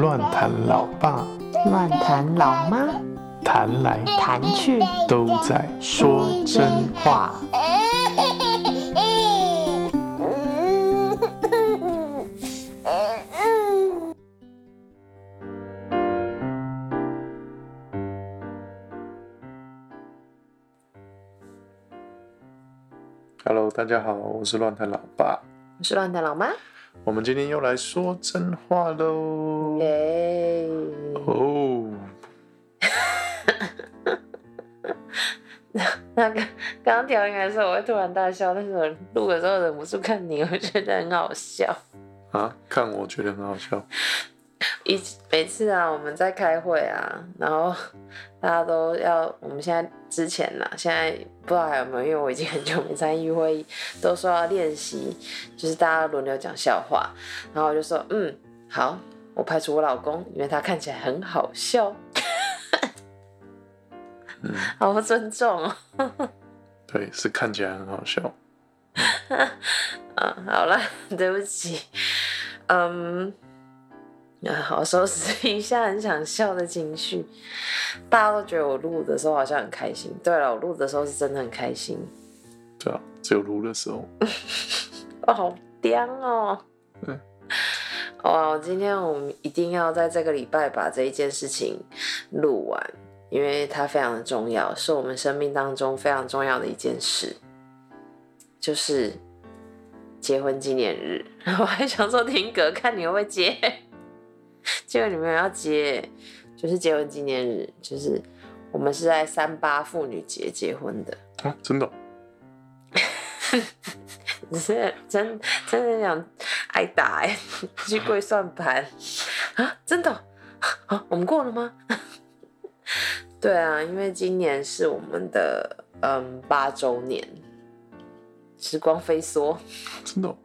乱弹老爸，乱弹老妈，弹来弹去都在说真话。Hello，大家好，我是乱谈老爸。我是乱谈老妈。我们今天又来说真话喽。耶！哦，那个刚刚调音的时候，我会突然大笑，但是我录的时候忍不住看你，我觉得很好笑。啊，看我觉得很好笑。一每次啊，我们在开会啊，然后 大家都要，我们现在之前呢，现在不知道还有没有，因为我已经很久没参与会议，都说要练习，就是大家轮流讲笑话，然后我就说，嗯，好，我排除我老公，因为他看起来很好笑，嗯，好不尊重哦。对，是看起来很好笑。啊，好了，对不起，嗯，啊，好收拾一下很想笑的情绪。大家都觉得我录的时候好像很开心。对了，我录的时候是真的很开心。对啊，只有录的时候。哦，好屌哦！嗯，哇，今天我们一定要在这个礼拜把这一件事情录完，因为它非常的重要，是我们生命当中非常重要的一件事，就是结婚纪念日。我还想说听歌，看你会不会接，结果你们要结，就是结婚纪念日，就是我们是在三八妇女节结婚的。啊，真的哦、只 是真真的想挨打哎、去跪算盘啊！真的哦啊？我们过了吗？对啊，因为今年是我们的嗯八周年，时光飞梭，真的哦、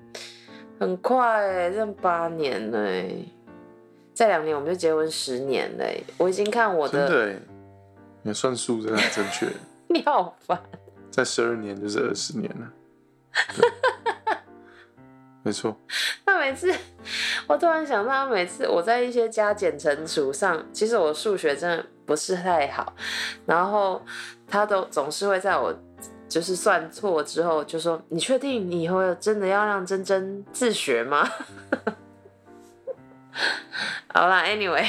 很快哎、剩八年了哎、再两年我们就结婚十年了哎、我已经看我的，真的哎，你算数真的很正确。你好烦。在十二年就是二十年了。没错，那每次，我突然想到，每次我在一些加减乘除上，其实我数学真的不是太好，然后他都总是会在我就是算错之后就说：“你确定你以后真的要让珍珍自学吗？” 好啦 a n y w a y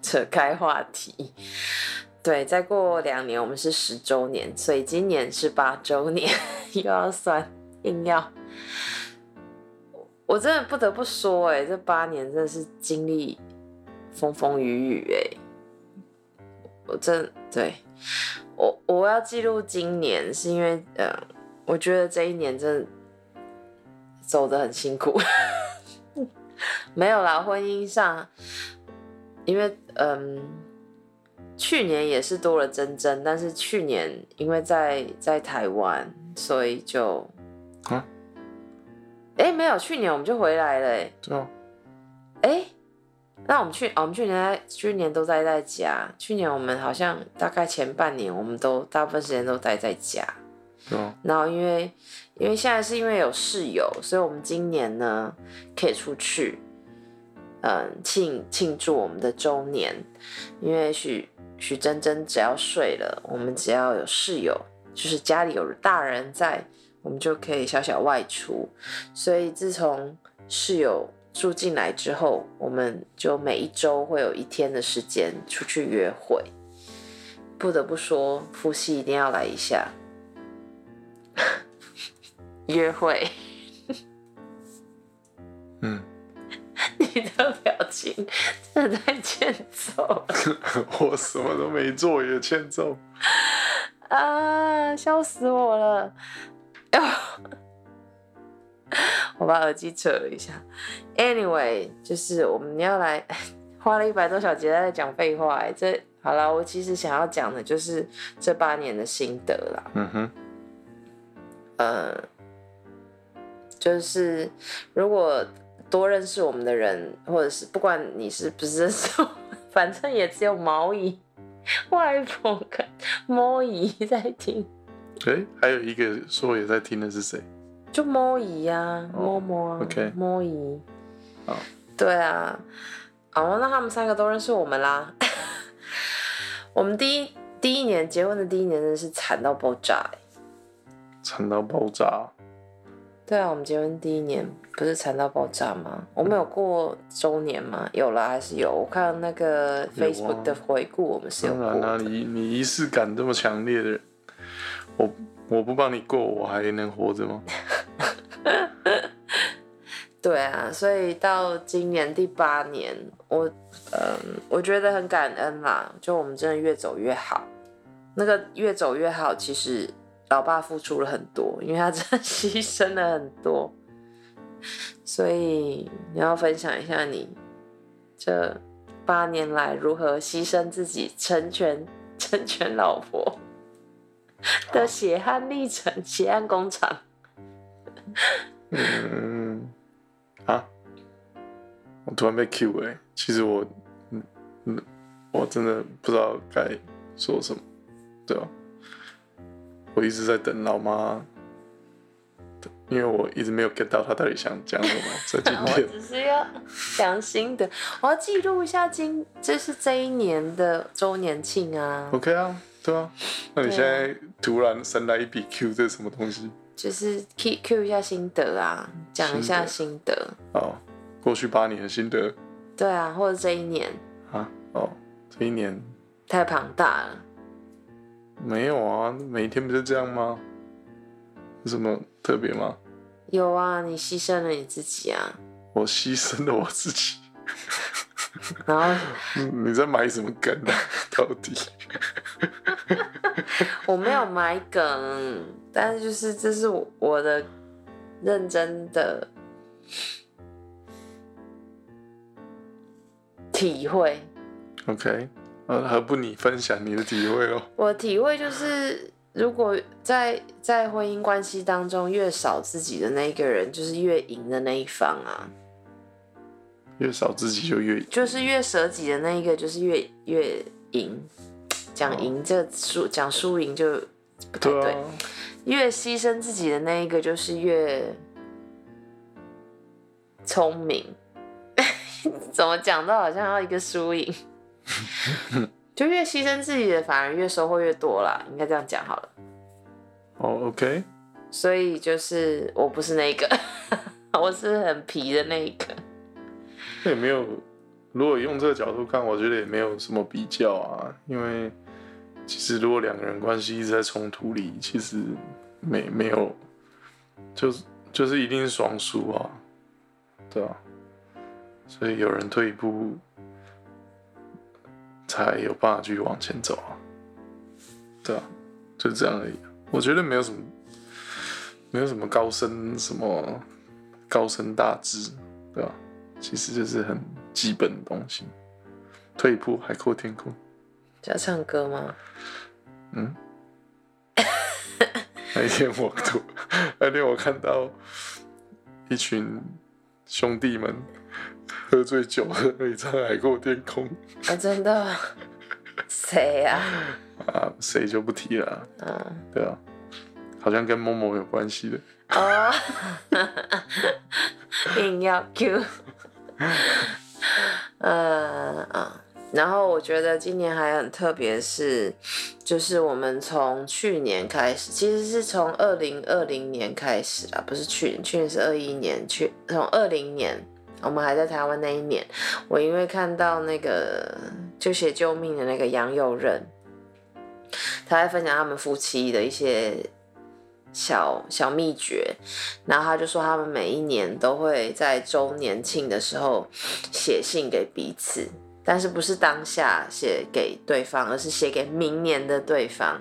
扯开话题。对，再过两年我们是十周年，所以今年是八周年，又要算，硬要。我真的不得不说、哎，这八年真的是经历风风雨雨、哎，我真对我我要记录今年，是因为呃，我觉得这一年真的走得很辛苦，没有啦，婚姻上，因为嗯。去年也是多了珍珍，但是去年因为在在台湾，所以就啊，哎、没有，去年我们就回来了、哎，对啊，哎，那我们去，哦我们去年在去年都待在家，去年我们好像大概前半年我们都大部分时间都待在家，对啊，然后因为因为现在是因为有室友，所以我们今年呢可以出去，嗯，庆庆祝我们的周年，因为许许真真只要睡了，我们只要有室友，就是家里有大人在，我们就可以小小外出。所以自从室友住进来之后，我们就每一周会有一天的时间出去约会。不得不说，夫妻一定要来一下约会。嗯，你的表情真的太欠揍了 我什么都没做也欠揍。啊！笑死我了！哎呦，我把耳机扯了一下。Anyway，就是我们要来花了一百多小节在讲废话哎，这好了，我其实想要讲的就是这八年的心得啦。嗯哼，呃，就是如果多认识我们的人，或者是不管你是不是认识我，反正也只有毛姨、外婆跟毛姨在听。哎、还有一个说也在听的是谁？就摸姨呀，摸摸啊 OK 摸姨。好，对啊，哦，那他们三个都认识我们啦。我们第一第一年结婚的第一年真的是惨到爆炸欸惨到爆炸。对啊，我们结婚第一年不是惨到爆炸吗？我们有过周年吗？有啦，还是有。我看那个 Facebook 的回顾，我们是有过当然啦、你你仪式感这么强烈的人，我我不帮你过，我还能活着吗？对啊，所以到今年第八年，我嗯，我觉得很感恩啦，就我们真的越走越好。那个越走越好，其实老爸付出了很多，因为他真的 牺牲了很多。所以你要分享一下你这八年来如何牺牲自己，成全成全老婆的血汗历程、血汗工厂。嗯，啊，我突然被 Q 哎、其实我，嗯嗯，我真的不知道该说什么，对吧、我一直在等老妈，因为我一直没有 get 到她到底想讲什么，在今天我天。只是要讲心得，我要记录一下今这是这一年的周年庆啊，OK 啊，对啊，那你现在突然神来一笔 Q，这是什么东西？就是 Q Q 一下心得啊，讲一下心得，哦，过去八年的心得。对啊，或者这一年。啊，哦，这一年。太庞大了，没有啊，每天不是这样吗？有什么特别吗？有啊，你牺牲了你自己啊，我牺牲了我自己。然后嗯 你在埋什么梗啊？到底？我没有埋梗，但是就是这是我我的认真的体会。OK，呃，何不你分享你的体会咯？我体会就是，如果在在婚姻关系当中越少自己的那一个人，就是越赢的那一方啊，越少自己就越就是越舍己的那一个，就是越越赢。讲赢这输讲输赢就不太对，对啊，越牺牲自己的那一个就是越聪明。怎么讲都好像要一个输赢，就越牺牲自己的反而越收获越多啦，应该这样讲好了。哦，OK，所以就是我不是那个，我是很皮的那一个。那也没有。如果用这个角度看，我觉得也没有什么比较啊，因为其实如果两个人关系一直在冲突里，其实没没有，就是就是一定是双输啊，对啊，所以有人退一步，才有办法继续往前走啊，对啊，就这样而已啊。我觉得没有什么，没有什么高深什么高深大智，对吧、其实就是很基本的东西。退一步，海阔天空。要唱歌吗？嗯，那一天我读，那天我看到一群兄弟们喝醉酒了可以唱《海阔天空》啊，真的？哦？谁呀、啊，谁就不提了啊、嗯，对啊，好像跟某某有关系的。哦，硬要 Q，呃啊，然后我觉得今年还很特别是，就是我们从去年开始，其实是从二零二零年开始啊，不是去年，去年是二一年，去从二零年。我们还在台湾那一年，我因为看到那个就写救命的那个杨佑仁，他在分享他们夫妻的一些小小秘诀，然后他就说他们每一年都会在周年庆的时候写信给彼此，但是不是当下写给对方，而是写给明年的对方。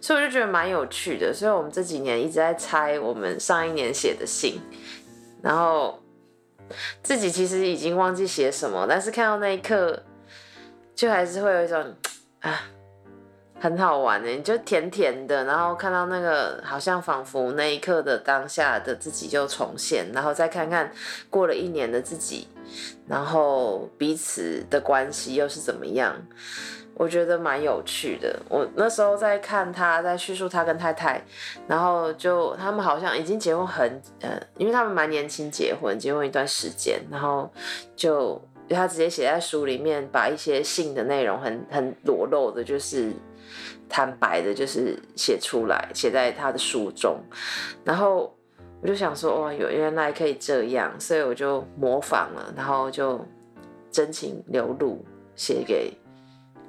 所以我就觉得蛮有趣的，所以我们这几年一直在猜我们上一年写的信，然后自己其实已经忘记写什么，但是看到那一刻，就还是会有一种啊。很好玩的，你就甜甜的，然后看到那个，好像仿佛那一刻的当下的自己就重现，然后再看看过了一年的自己，然后彼此的关系又是怎么样，我觉得蛮有趣的。我那时候在看他在叙述他跟太太，然后就他们好像已经结婚很呃，因为他们蛮年轻结婚，结婚一段时间，然后就他直接写在书里面，把一些性的内容很很裸露的，就是坦白的，就是写出来，写在他的书中。然后我就想说，哇，有原来可以这样，所以我就模仿了，然后就真情流露写给。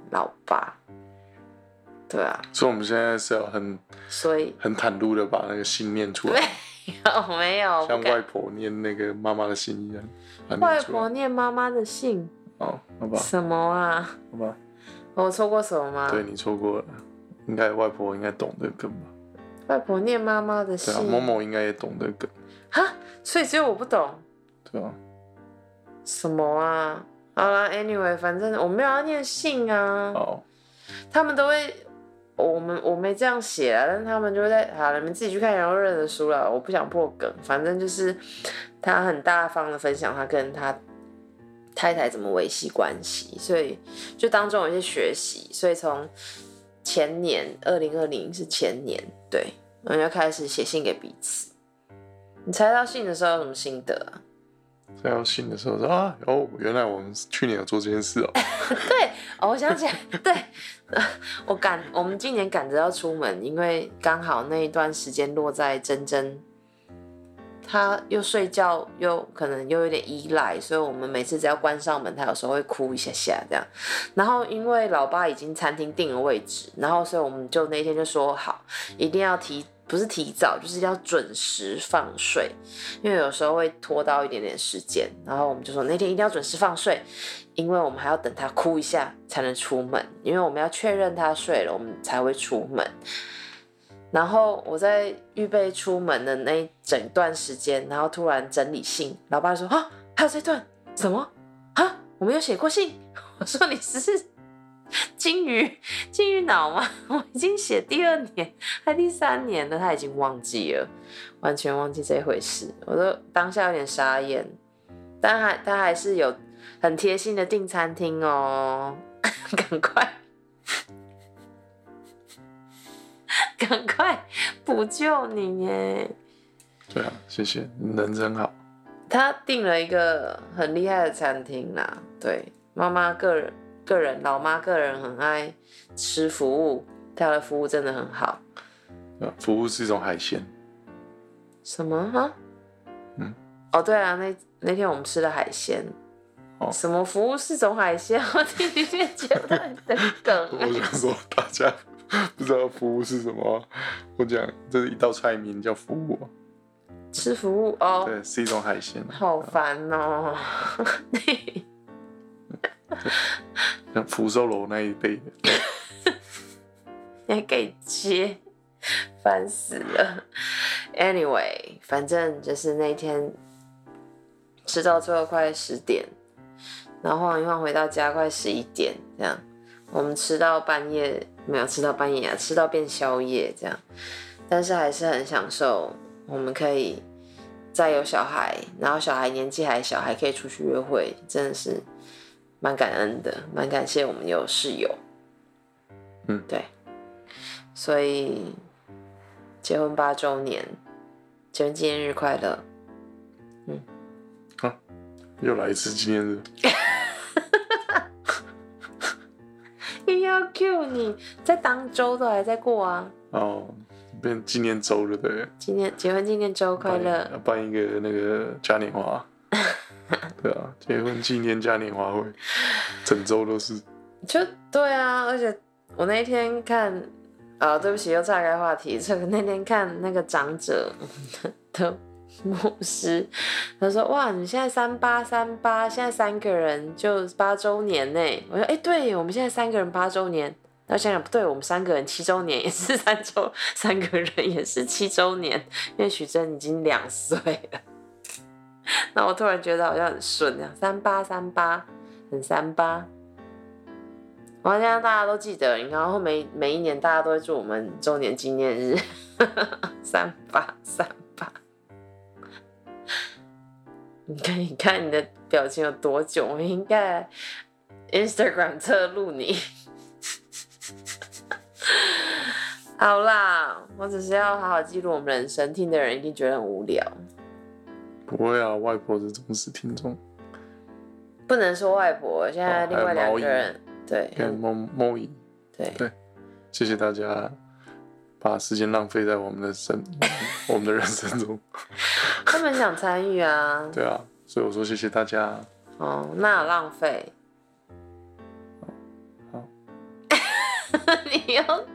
老爸，对啊，所以我们现在是要很，所以很坦露的把那个信念出来，没有没有，像外婆念那个妈妈的信一样，外婆念妈妈的信，哦，好吧，什么啊？好吧，我错过什么吗？对你错过了，应该外婆应该懂得更吧？外婆念妈妈的信，某某应该也懂得梗，哈，所以只有我不懂，对啊，什么啊？好了，Anyway，反正我没有要念信啊。哦，他们都会，我们我没这样写啊，但他们就会在，好，你们自己去看杨肉的书了，我不想破梗。反正就是他很大方的分享他跟他太太怎么维系关系，所以就当中有一些学习。所以从前年二零二零是前年，对，我们就开始写信给彼此。你猜到信的时候有什么心得啊？猜到信的时候说啊哦，原来我们去年有做这件事哦。对，哦，我想起来，对，我赶我们今年赶着要出门，因为刚好那一段时间落在珍珍，他又睡觉又可能又有点依赖，所以我们每次只要关上门，他有时候会哭一下下这样。然后因为老爸已经餐厅定了位置，然后所以我们就那天就说好，一定要提。不是提早，就是要准时放睡，因为有时候会拖到一点点时间。然后我们就说那天一定要准时放睡，因为我们还要等他哭一下才能出门，因为我们要确认他睡了，我们才会出门。然后我在预备出门的那整段时间，然后突然整理信，老爸说啊，还有这段什么啊？我没有写过信。我说你是。金鱼，金鱼脑吗？我已经写第二年，还第三年了，他已经忘记了，完全忘记这回事。我都当下有点傻眼，但还他还是有很贴心的订餐厅哦，赶快，赶快补救你耶！对啊，谢谢，人真好。他订了一个很厉害的餐厅啦，对，妈妈个人。个人老妈个人很爱吃服务，他的服务真的很好。服务是一种海鲜。什么哈？嗯。哦，对啊，那那天我们吃的海鲜。哦。什么服务是种海鲜？我听你这觉得的 梗。我想说，大家不知道服务是什么？我讲这是一道菜名叫服务。吃服务哦。对，是一种海鲜。好烦哦。像福寿楼那一辈的，你还可以接，烦死了。Anyway，反正就是那天吃到最后快十点，然后晃一晃回到家快十一点，这样我们吃到半夜没有吃到半夜啊，吃到变宵夜这样，但是还是很享受，我们可以再有小孩，然后小孩年纪还小，还可以出去约会，真的是。蛮感恩的，蛮感谢我们有室友。嗯，对，所以结婚八周年，结婚纪念日快乐。嗯，好，又来一次纪念日。Q 你，在当周都还在过啊。哦，变纪念周了，对。纪念结婚纪念周快乐。要办一个那个嘉年华。对啊，结婚纪念嘉年华会，整周都是。就对啊，而且我那天看，啊，对不起，又岔开话题。这个那天看那个长者 的牧师，他说：“哇，你现在三八三八，现在三个人就八周年呢。”我说：“哎，对，我们现在三个人八周年。”那想想不对，我们三个人七周年也是三周，三个人也是七周年，因为许真已经两岁了。那我突然觉得好像很顺，这样三八三八，很三八。我现在大家都记得，然后每每一年大家都会祝我们周年纪念日，三八三你看你看你的表情有多囧，我应该 Instagram 侧录你。好啦，我只是要好好记录我们人生，听的人一定觉得很无聊。不会啊，外婆是忠实听众，不能说外婆。现在另外两个人，对，跟莫莫伊，对，谢谢大家。把时间浪费在我们的生我们的人生中。他们想参与啊。对啊，所以我说谢谢大家。哦，那有浪费。好 你又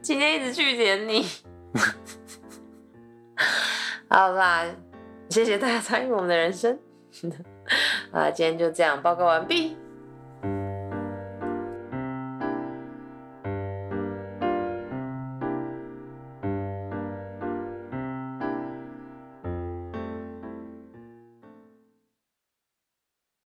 今天一直拒点你。好啦，谢谢大家参与我们的人生。好啦，今天就这样，报告完毕。